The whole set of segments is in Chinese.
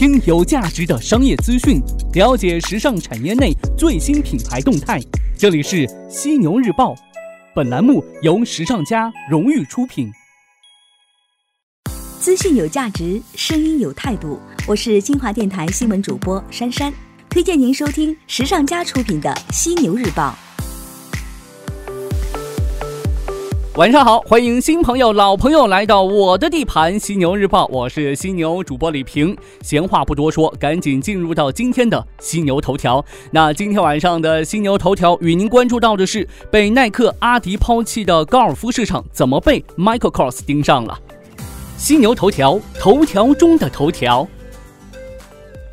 听有价值的商业资讯，了解时尚产业内最新品牌动态。这里是犀牛日报，本栏目由时尚家荣誉出品。资讯有价值，声音有态度。我是金华电台新闻主播珊珊，推荐您收听时尚家出品的犀牛日报。晚上好，欢迎新朋友、老朋友来到我的地盘——犀牛日报。我是犀牛主播李平。闲话不多说，赶紧进入到今天的犀牛头条。那今天晚上的犀牛头条与您关注到的是：被耐克、阿迪抛弃的高尔夫市场怎么被 Michael Kors 盯上了？犀牛头条，头条中的头条。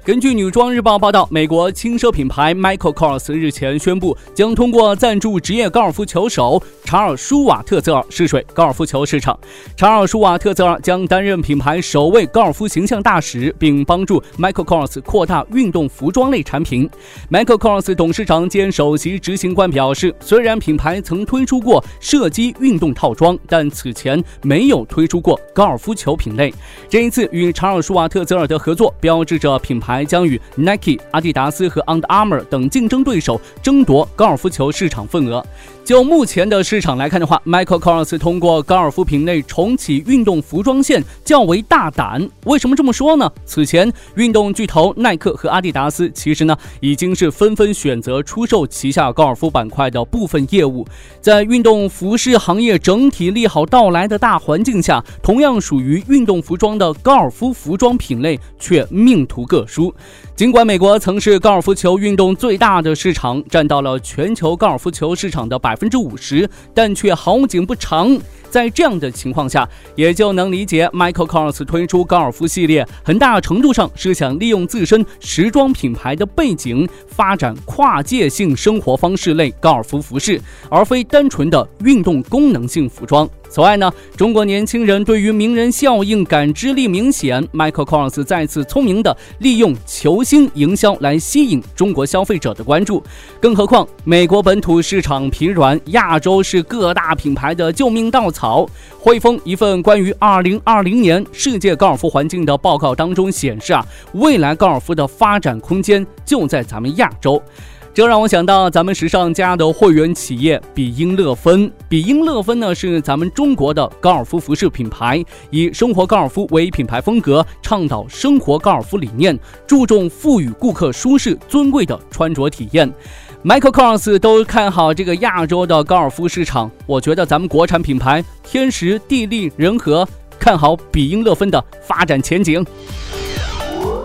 根据女装日报报道，美国轻奢品牌 Michael Kors 日前宣布，将通过赞助职业高尔夫球手查尔舒瓦特泽尔试水高尔夫球市场。查尔舒瓦特泽尔将担任品牌首位高尔夫形象大使，并帮助 Michael Kors 扩大运动服装类产品。Michael Kors 董事长兼首席执行官表示，虽然品牌曾推出过射击运动套装，但此前没有推出过高尔夫球品类。这一次与查尔舒瓦特泽尔的合作，标志着品牌。还将与 Nike、阿迪达斯和 Under Armour 等竞争对手争夺高尔夫球市场份额。就目前的市场来看的话，Michael Kors 通过高尔夫品类重启运动服装线较为大胆。为什么这么说呢？此前运动巨头耐克和阿迪达斯其实呢已经是纷纷选择出售旗下高尔夫板块的部分业务。在运动服饰行业整体利好到来的大环境下，同样属于运动服装的高尔夫服装品类却命途各殊。尽管美国曾是高尔夫球运动最大的市场，占到了全球高尔夫球市场的百分之五十，但却好景不长。在这样的情况下，也就能理解 Michael Kors 推出高尔夫系列，很大程度上是想利用自身时装品牌的背景，发展跨界性生活方式类高尔夫服饰，而非单纯的运动功能性服装。此外呢，中国年轻人对于名人效应感知力明显，Michael Kors 再次聪明地利用球星营销来吸引中国消费者的关注。更何况，美国本土市场疲软，亚洲是各大品牌的救命稻草。汇丰一份关于2020年世界高尔夫环境的报告当中显示啊，未来高尔夫的发展空间就在咱们亚洲。这让我想到咱们时尚家的会员企业比英乐芬。比英乐芬呢是咱们中国的高尔夫服饰品牌，以生活高尔夫为品牌风格，倡导生活高尔夫理念，注重赋予顾客舒适尊贵的穿着体验。Michael Kors 都看好这个亚洲的高尔夫市场，我觉得咱们国产品牌天时地利人和，看好比英乐芬的发展前景。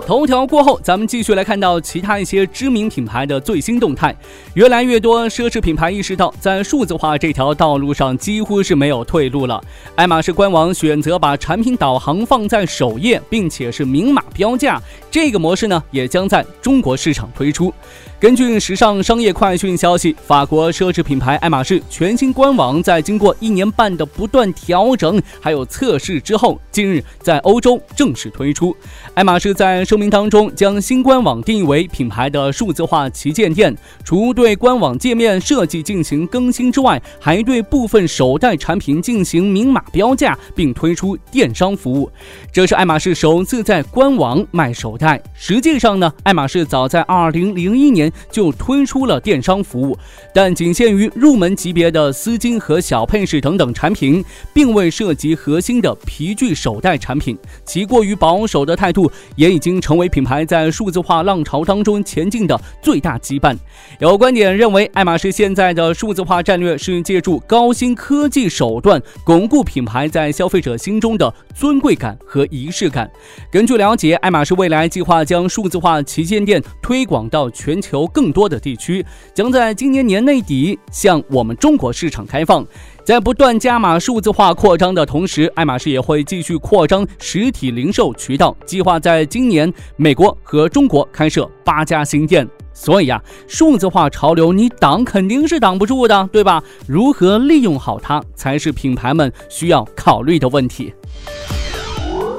头条过后，咱们继续来看到其他一些知名品牌的最新动态。越来越多奢侈品牌意识到，在数字化这条道路上几乎是没有退路了。爱马仕官网选择把产品导航放在首页，并且是明码标价，这个模式呢也将在中国市场推出。根据时尚商业快讯消息，法国奢侈品牌爱马仕全新官网在经过一年半的不断调整还有测试之后，近日在欧洲正式推出。爱马仕在声明当中将新官网定义为品牌的数字化旗舰店，除对官网界面设计进行更新之外，还对部分首代产品进行明码标价，并推出电商服务。这是爱马仕首次在官网卖首代。实际上呢，爱马仕早在2001年。就推出了电商服务，但仅限于入门级别的丝巾和小配饰等等产品，并未涉及核心的皮具手袋产品。其过于保守的态度，也已经成为品牌在数字化浪潮当中前进的最大羁绊。有观点认为，爱马仕现在的数字化战略是借助高新科技手段，巩固品牌在消费者心中的尊贵感和仪式感。根据了解，爱马仕未来计划将数字化旗舰店推广到全球。更多的地区将在今年年内底向我们中国市场开放。在不断加码数字化扩张的同时，爱马仕也会继续扩张实体零售渠道，计划在今年美国和中国开设八家新店。所以啊，数字化潮流你挡肯定是挡不住的，对吧？如何利用好它，才是品牌们需要考虑的问题。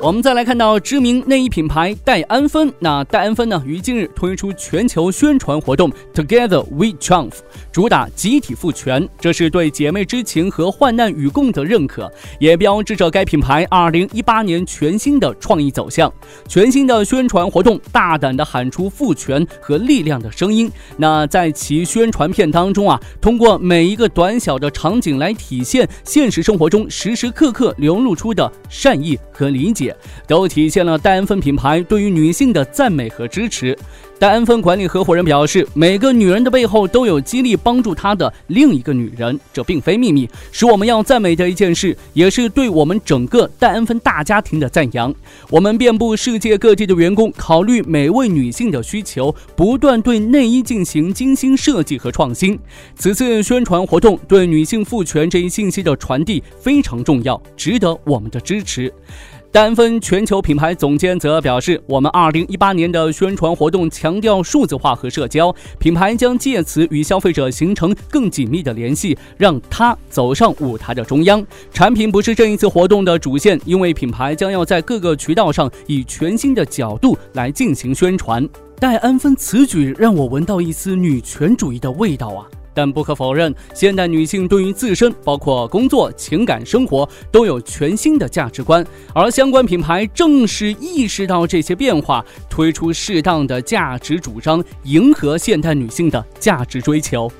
我们再来看到知名内衣品牌戴安芬，那戴安芬呢于近日推出全球宣传活动 Together We Triumph，主打集体赋权，这是对姐妹之情和患难与共的认可，也标志着该品牌2018年全新的创意走向。全新的宣传活动大胆地喊出赋权和力量的声音。那在其宣传片当中啊，通过每一个短小的场景来体现现实生活中时时刻刻流露出的善意和理解。都体现了戴安芬品牌对于女性的赞美和支持。戴安芬管理合伙人表示，每个女人的背后都有激励帮助她的另一个女人，这并非秘密，是我们要赞美的一件事，也是对我们整个戴安芬大家庭的赞扬。我们遍布世界各地的员工，考虑每位女性的需求，不断对内衣进行精心设计和创新。此次宣传活动对女性赋权这一信息的传递非常重要，值得我们的支持。丹芬全球品牌总监则表示：“我们2018年的宣传活动强调数字化和社交，品牌将借此与消费者形成更紧密的联系，让他走上舞台的中央。产品不是这一次活动的主线，因为品牌将要在各个渠道上以全新的角度来进行宣传。”戴安芬此举让我闻到一丝女权主义的味道啊！但不可否认，现代女性对于自身，包括工作、情感生活，都有全新的价值观，而相关品牌正是意识到这些变化，推出适当的价值主张，迎合现代女性的价值追求。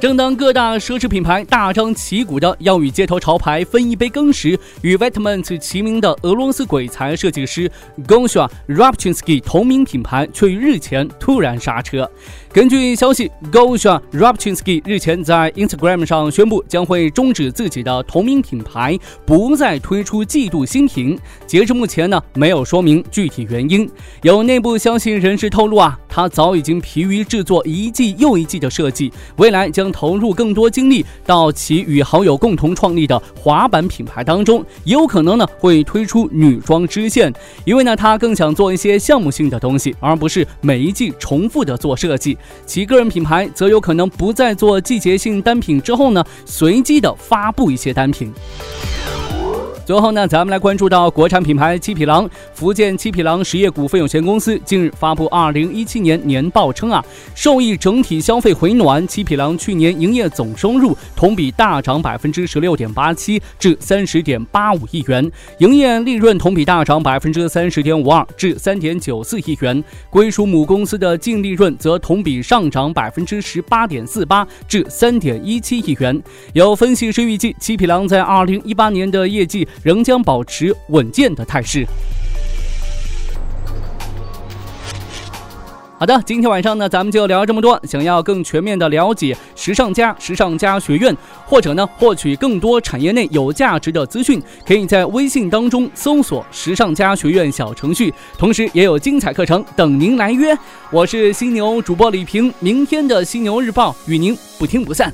正当各大奢侈品牌大张旗鼓的要与街头潮牌分一杯羹时，与 v i t a m e n t 齐名的俄罗斯鬼才设计师 Gosha Rabchinsky 同名品牌却于日前突然刹车。根据消息，Gosha Rabchinsky 日前在 Instagram 上宣布将会终止自己的同名品牌，不再推出季度新品。截至目前呢，没有说明具体原因。有内部消息人士透露啊，他早已经疲于制作一季又一季的设计，未来将。投入更多精力到其与好友共同创立的滑板品牌当中，也有可能呢会推出女装支线，因为呢他更想做一些项目性的东西，而不是每一季重复的做设计。其个人品牌则有可能不再做季节性单品，之后呢随机的发布一些单品。最后呢，咱们来关注到国产品牌七匹狼。福建七匹狼实业股份有限公司近日发布二零一七年年报称啊，受益整体消费回暖，七匹狼去年营业总收入同比大涨百分之十六点八七，至三十点八五亿元；营业利润同比大涨百分之三十点五二，至三点九四亿元。归属母公司的净利润则同比上涨百分之十八点四八，至三点一七亿元。有分析师预计，七匹狼在二零一八年的业绩。仍将保持稳健的态势。好的，今天晚上呢，咱们就聊这么多。想要更全面的了解时尚家、时尚家学院，或者呢，获取更多产业内有价值的资讯，可以在微信当中搜索“时尚家学院”小程序，同时也有精彩课程等您来约。我是犀牛主播李平，明天的犀牛日报与您不听不散。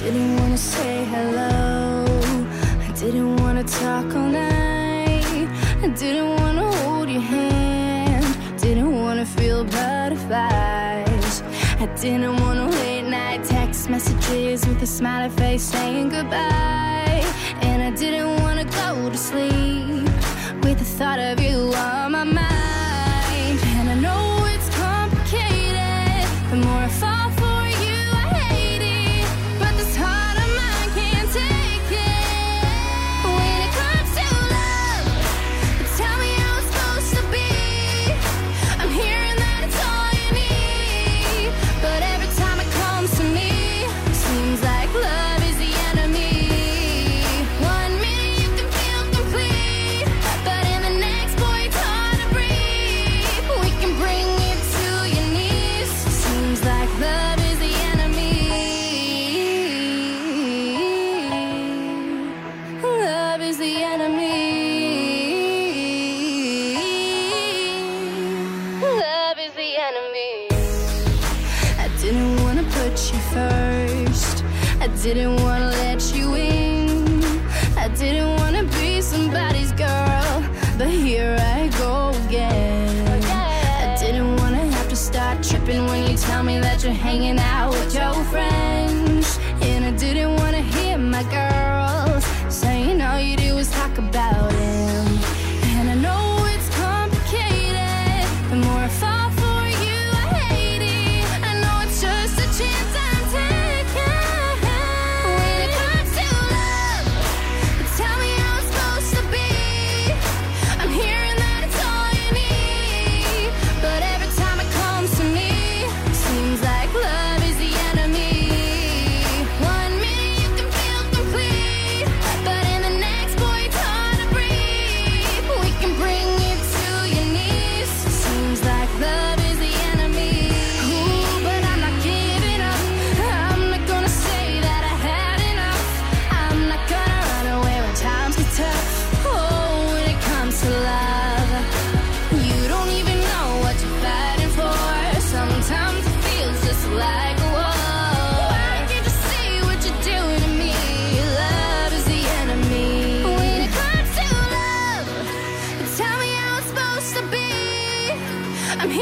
Didn't wanna say hello. I didn't wanna talk all night. I didn't wanna hold your hand. Didn't wanna feel butterflies. I didn't wanna late night text messages with a smiley face saying goodbye. And I didn't wanna go to sleep with the thought of you on my mind. didn't wanna let you in. I didn't wanna be somebody's girl, but here I go again. I didn't wanna have to start tripping when you tell me that you're hanging out.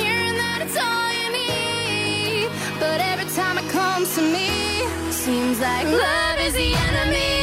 hearing that it's all you need. But every time it comes to me, seems like love is the enemy.